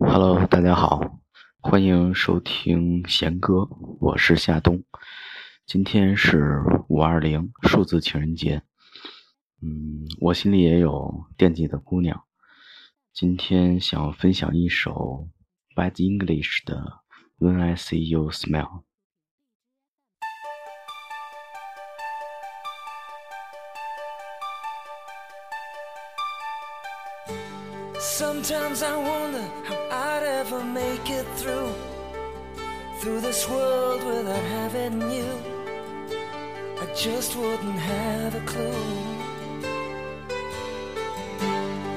Hello，大家好，欢迎收听贤哥，我是夏冬。今天是五二零数字情人节，嗯，我心里也有惦记的姑娘。今天想分享一首 Bad English 的《When I See You Smile》。Sometimes I wonder how I'd ever make it through Through this world without having you. I just wouldn't have a clue.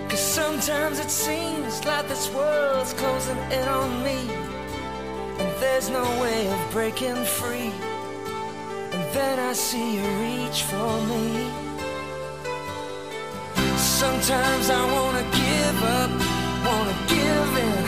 Cause sometimes it seems like this world's closing in on me And there's no way of breaking free. And then I see you reach for me Sometimes I wanna give up, wanna give in,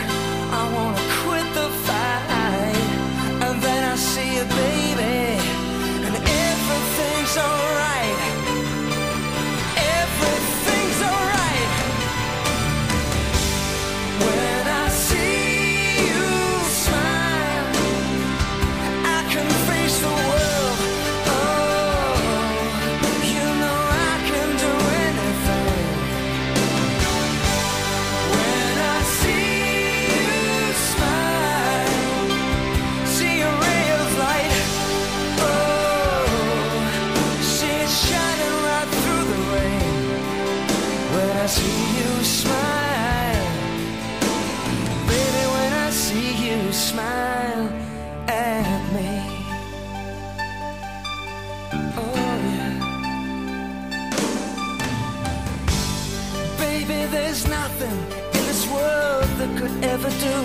nothing in this world that could ever do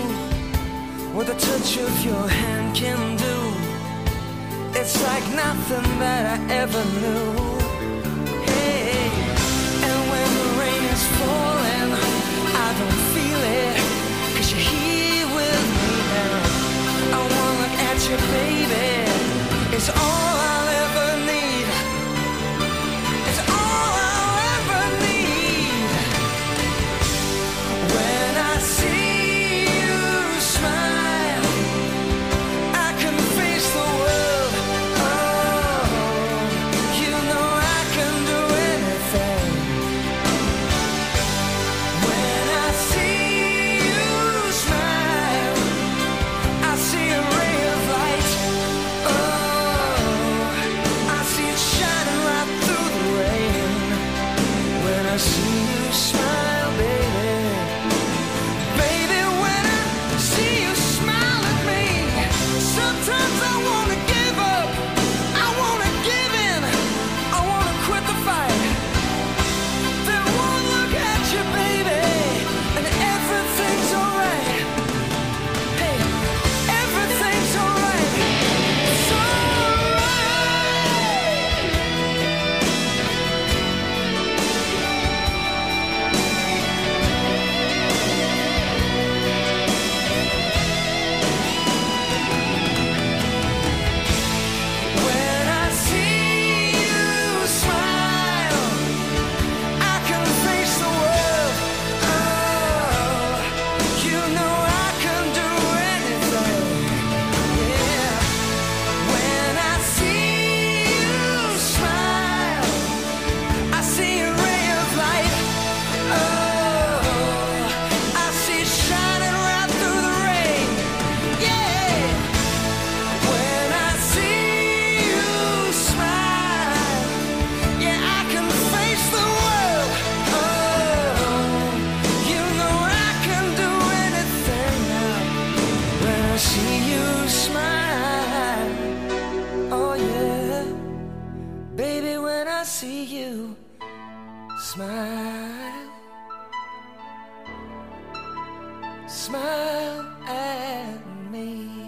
what the touch of your hand can do. It's like nothing that I ever knew. Hey, and when the rain is falling, I don't feel it. Cause you're here with me now. I wanna look at you, baby. It's all I'll see see you smile, smile at me.